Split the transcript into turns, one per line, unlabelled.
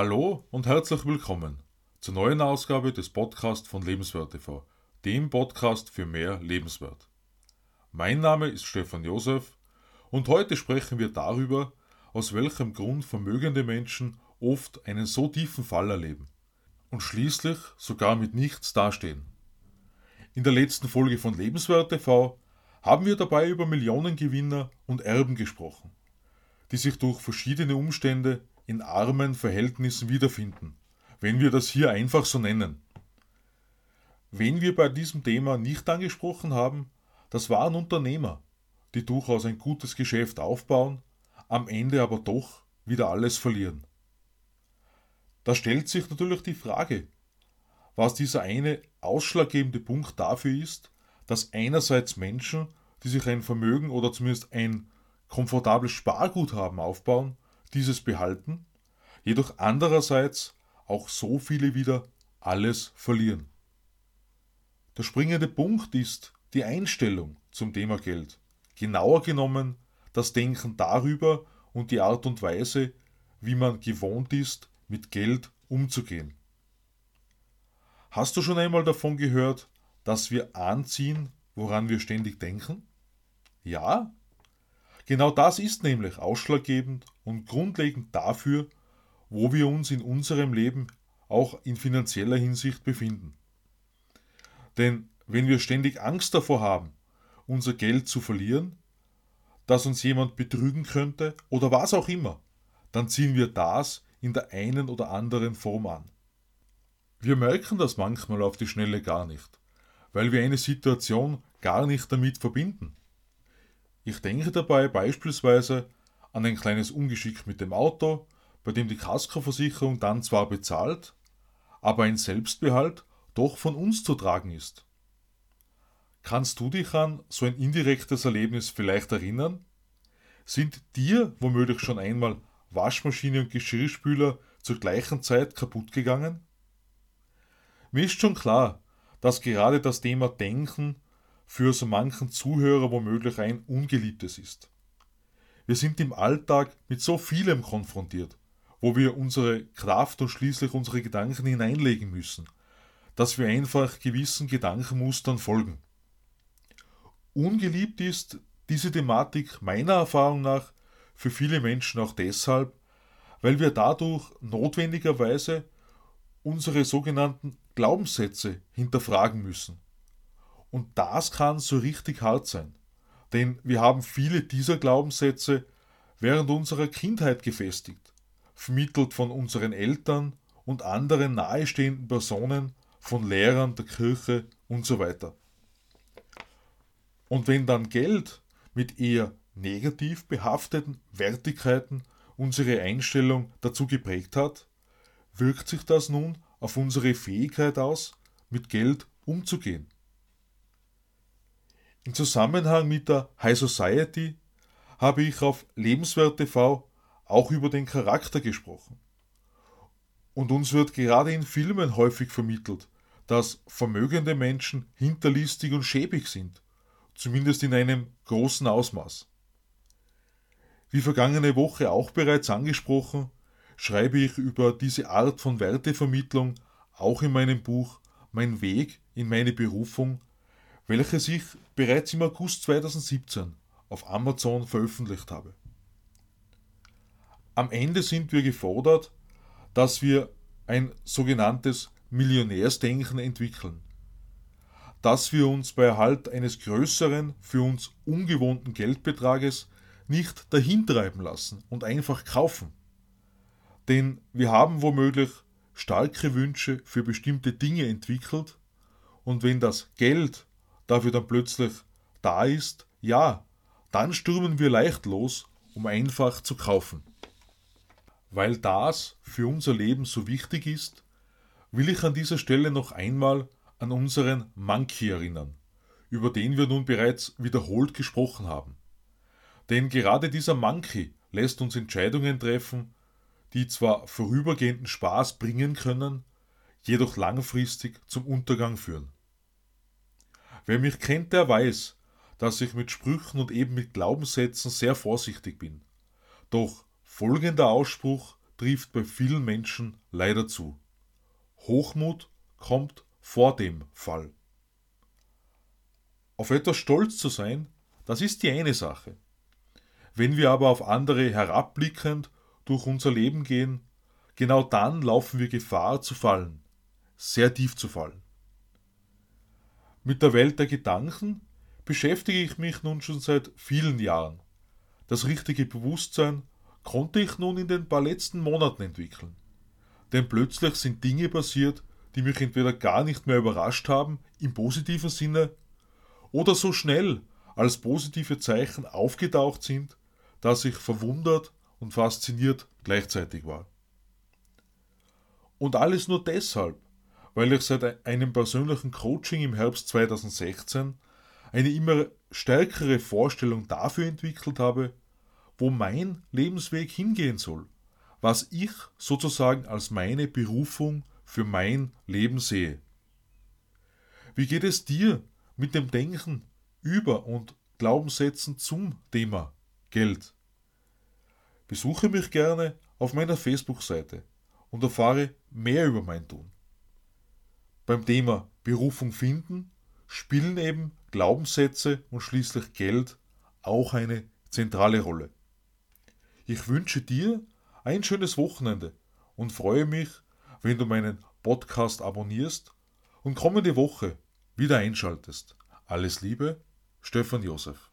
Hallo und herzlich willkommen zur neuen Ausgabe des Podcasts von Lebenswert TV, dem Podcast für mehr Lebenswert. Mein Name ist Stefan Josef und heute sprechen wir darüber, aus welchem Grund vermögende Menschen oft einen so tiefen Fall erleben und schließlich sogar mit nichts dastehen. In der letzten Folge von Lebenswert TV haben wir dabei über Millionengewinner und Erben gesprochen, die sich durch verschiedene Umstände in armen Verhältnissen wiederfinden, wenn wir das hier einfach so nennen. Wen wir bei diesem Thema nicht angesprochen haben, das waren Unternehmer, die durchaus ein gutes Geschäft aufbauen, am Ende aber doch wieder alles verlieren. Da stellt sich natürlich die Frage, was dieser eine ausschlaggebende Punkt dafür ist, dass einerseits Menschen, die sich ein Vermögen oder zumindest ein komfortables Sparguthaben aufbauen, dieses behalten, jedoch andererseits auch so viele wieder alles verlieren. Der springende Punkt ist die Einstellung zum Thema Geld. Genauer genommen das Denken darüber und die Art und Weise, wie man gewohnt ist, mit Geld umzugehen. Hast du schon einmal davon gehört, dass wir anziehen, woran wir ständig denken? Ja? Genau das ist nämlich ausschlaggebend und grundlegend dafür, wo wir uns in unserem Leben auch in finanzieller Hinsicht befinden. Denn wenn wir ständig Angst davor haben, unser Geld zu verlieren, dass uns jemand betrügen könnte oder was auch immer, dann ziehen wir das in der einen oder anderen Form an. Wir merken das manchmal auf die Schnelle gar nicht, weil wir eine Situation gar nicht damit verbinden. Ich denke dabei beispielsweise an ein kleines Ungeschick mit dem Auto, bei dem die Kaskoversicherung dann zwar bezahlt, aber ein Selbstbehalt doch von uns zu tragen ist. Kannst du dich an so ein indirektes Erlebnis vielleicht erinnern? Sind dir womöglich schon einmal Waschmaschine und Geschirrspüler zur gleichen Zeit kaputt gegangen? Mir ist schon klar, dass gerade das Thema Denken für so manchen Zuhörer womöglich ein ungeliebtes ist. Wir sind im Alltag mit so vielem konfrontiert, wo wir unsere Kraft und schließlich unsere Gedanken hineinlegen müssen, dass wir einfach gewissen Gedankenmustern folgen. Ungeliebt ist diese Thematik meiner Erfahrung nach für viele Menschen auch deshalb, weil wir dadurch notwendigerweise unsere sogenannten Glaubenssätze hinterfragen müssen. Und das kann so richtig hart sein, denn wir haben viele dieser Glaubenssätze während unserer Kindheit gefestigt, vermittelt von unseren Eltern und anderen nahestehenden Personen, von Lehrern der Kirche und so weiter. Und wenn dann Geld mit eher negativ behafteten Wertigkeiten unsere Einstellung dazu geprägt hat, wirkt sich das nun auf unsere Fähigkeit aus, mit Geld umzugehen. Im Zusammenhang mit der High Society habe ich auf Lebenswert TV auch über den Charakter gesprochen. Und uns wird gerade in Filmen häufig vermittelt, dass vermögende Menschen hinterlistig und schäbig sind, zumindest in einem großen Ausmaß. Wie vergangene Woche auch bereits angesprochen, schreibe ich über diese Art von Wertevermittlung auch in meinem Buch Mein Weg in meine Berufung, welches ich bereits im August 2017 auf Amazon veröffentlicht habe. Am Ende sind wir gefordert, dass wir ein sogenanntes Millionärsdenken entwickeln, dass wir uns bei Erhalt eines größeren, für uns ungewohnten Geldbetrages nicht dahintreiben lassen und einfach kaufen. Denn wir haben womöglich starke Wünsche für bestimmte Dinge entwickelt und wenn das Geld dafür dann plötzlich da ist, ja, dann stürmen wir leicht los, um einfach zu kaufen. Weil das für unser Leben so wichtig ist, will ich an dieser Stelle noch einmal an unseren Monkey erinnern, über den wir nun bereits wiederholt gesprochen haben. Denn gerade dieser Monkey lässt uns Entscheidungen treffen, die zwar vorübergehenden Spaß bringen können, jedoch langfristig zum Untergang führen. Wer mich kennt, der weiß, dass ich mit Sprüchen und eben mit Glaubenssätzen sehr vorsichtig bin. Doch folgender Ausspruch trifft bei vielen Menschen leider zu. Hochmut kommt vor dem Fall. Auf etwas stolz zu sein, das ist die eine Sache. Wenn wir aber auf andere herabblickend durch unser Leben gehen, genau dann laufen wir Gefahr zu fallen, sehr tief zu fallen. Mit der Welt der Gedanken beschäftige ich mich nun schon seit vielen Jahren. Das richtige Bewusstsein konnte ich nun in den paar letzten Monaten entwickeln. Denn plötzlich sind Dinge passiert, die mich entweder gar nicht mehr überrascht haben, im positiven Sinne, oder so schnell als positive Zeichen aufgetaucht sind, dass ich verwundert und fasziniert gleichzeitig war. Und alles nur deshalb, weil ich seit einem persönlichen Coaching im Herbst 2016 eine immer stärkere Vorstellung dafür entwickelt habe, wo mein Lebensweg hingehen soll, was ich sozusagen als meine Berufung für mein Leben sehe. Wie geht es dir mit dem Denken über und Glaubenssätzen zum Thema Geld? Besuche mich gerne auf meiner Facebook-Seite und erfahre mehr über mein Tun. Beim Thema Berufung finden spielen eben Glaubenssätze und schließlich Geld auch eine zentrale Rolle. Ich wünsche dir ein schönes Wochenende und freue mich, wenn du meinen Podcast abonnierst und kommende Woche wieder einschaltest. Alles Liebe, Stefan Josef.